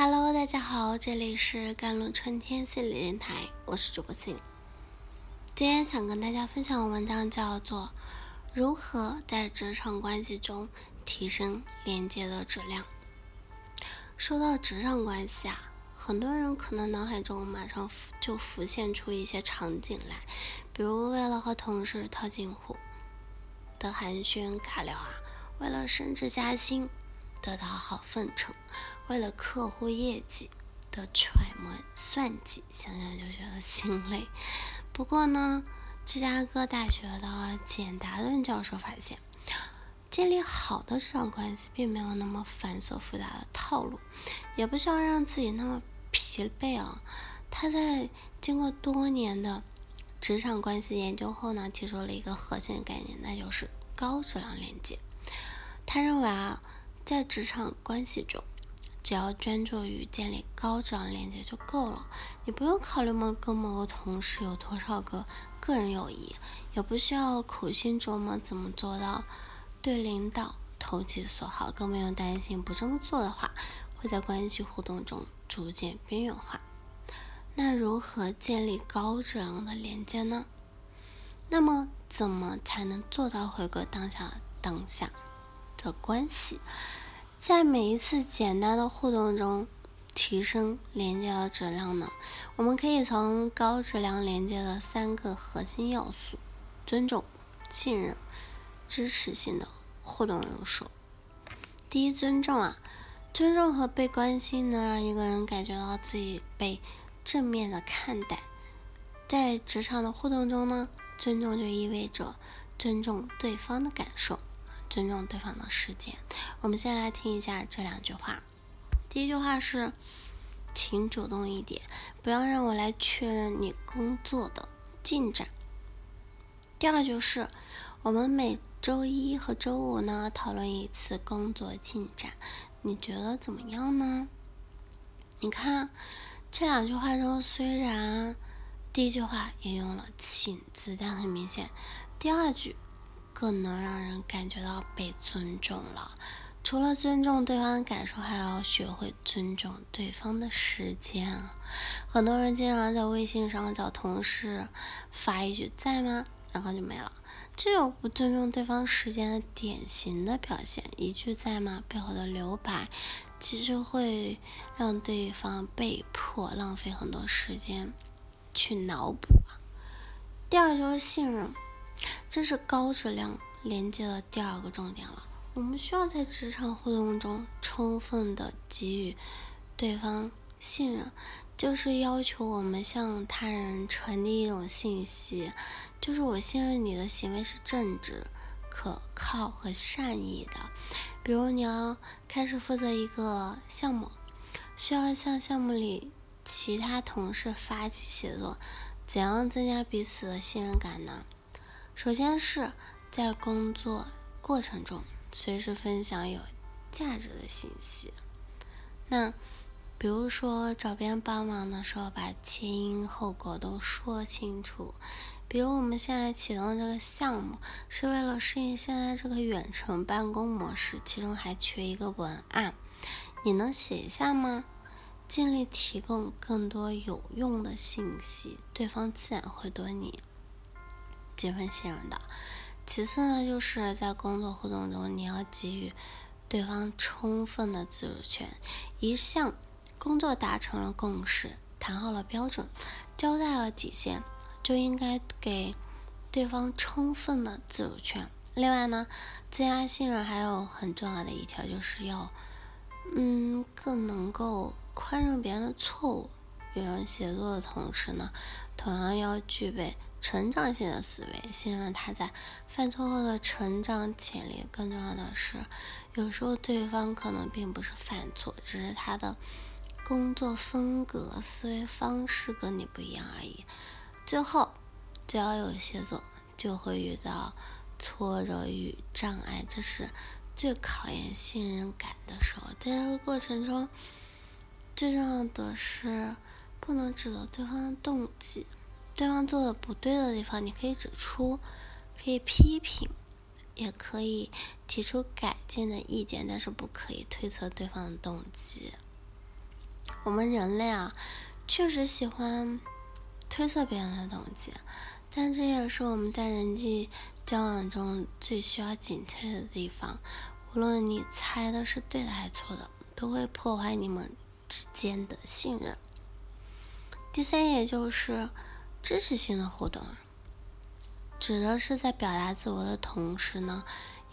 Hello，大家好，这里是甘露春天心理电台，我是主播心。今天想跟大家分享的文章叫做《如何在职场关系中提升连接的质量》。说到职场关系啊，很多人可能脑海中马上就浮现出一些场景来，比如为了和同事套近乎的寒暄尬聊啊，为了升职加薪。得到好分成，为了客户业绩的揣摩算计，想想就觉得心累。不过呢，芝加哥大学的简达顿教授发现，建立好的职场关系并没有那么繁琐复杂的套路，也不需要让自己那么疲惫啊。他在经过多年的职场关系研究后呢，提出了一个核心概念，那就是高质量连接。他认为啊。在职场关系中，只要专注于建立高质量连接就够了。你不用考虑某跟某个同事有多少个个人友谊，也不需要苦心琢磨怎么做到对领导投其所好，更不用担心不这么做的话会在关系互动中逐渐边缘化。那如何建立高质量的连接呢？那么怎么才能做到回归当下当下？的关系，在每一次简单的互动中提升连接的质量呢？我们可以从高质量连接的三个核心要素：尊重、信任、支持性的互动入手。第一，尊重啊，尊重和被关心能让一个人感觉到自己被正面的看待。在职场的互动中呢，尊重就意味着尊重对方的感受。尊重对方的时间。我们先来听一下这两句话。第一句话是，请主动一点，不要让我来确认你工作的进展。第二就是，我们每周一和周五呢讨论一次工作进展，你觉得怎么样呢？你看这两句话中，虽然第一句话也用了“请”字，但很明显，第二句。更能让人感觉到被尊重了。除了尊重对方的感受，还要学会尊重对方的时间。很多人经常在微信上找同事发一句“在吗”，然后就没了，这有不尊重对方时间的典型的表现。一句“在吗”背后的留白，其实会让对方被迫浪费很多时间去脑补。第二就是信任。这是高质量连接的第二个重点了。我们需要在职场互动中充分的给予对方信任，就是要求我们向他人传递一种信息，就是我信任你的行为是正直、可靠和善意的。比如你要开始负责一个项目，需要向项目里其他同事发起协作，怎样增加彼此的信任感呢？首先是在工作过程中随时分享有价值的信息。那比如说找别人帮忙的时候，把前因后果都说清楚。比如我们现在启动这个项目是为了适应现在这个远程办公模式，其中还缺一个文案，你能写一下吗？尽力提供更多有用的信息，对方自然会对你。几分信任的。其次呢，就是在工作互动中，你要给予对方充分的自主权。一项工作达成了共识，谈好了标准，交代了底线，就应该给对方充分的自主权。另外呢，增加信任还有很重要的一条，就是要嗯更能够宽容别人的错误。与人协作的同时呢，同样要具备。成长性的思维，信任他在犯错后的成长潜力。更重要的是，有时候对方可能并不是犯错，只是他的工作风格、思维方式跟你不一样而已。最后，只要有协作，就会遇到挫折与障碍，这是最考验信任感的时候。在这个过程中，最重要的是不能指责对方的动机。对方做的不对的地方，你可以指出，可以批评，也可以提出改进的意见，但是不可以推测对方的动机。我们人类啊，确实喜欢推测别人的动机，但这也是我们在人际交往中最需要警惕的地方。无论你猜的是对的还是错的，都会破坏你们之间的信任。第三，也就是支持性的互动啊，指的是在表达自我的同时呢，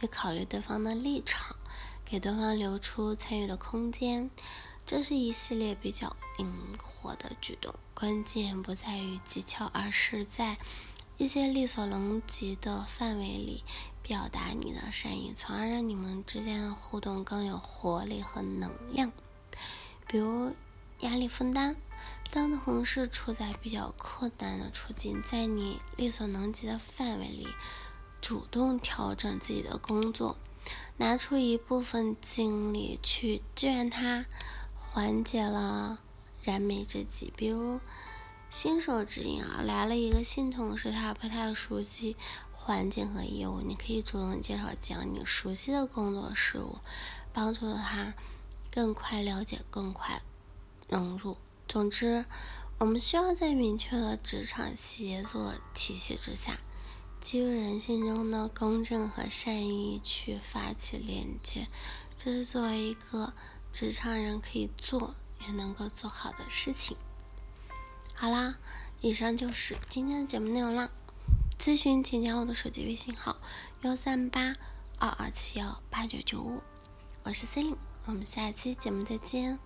也考虑对方的立场，给对方留出参与的空间。这是一系列比较灵活的举动，关键不在于技巧，而是在一些力所能及的范围里表达你的善意，从而让你们之间的互动更有活力和能量。比如压力分担，当同事处在比较困难的处境，在你力所能及的范围里，主动调整自己的工作，拿出一部分精力去支援他。缓解了燃眉之急，比如新手指引啊，来了一个新同事，他不太熟悉环境和业务，你可以主动介绍讲你熟悉的工作事务，帮助他更快了解、更快融入。总之，我们需要在明确的职场协作体系之下，基于人性中的公正和善意去发起连接，这是作为一个。职场人可以做也能够做好的事情。好啦，以上就是今天的节目内容啦。咨询请加我的手机微信号：幺三八二二七幺八九九五，我是 C e l i n e 我们下期节目再见。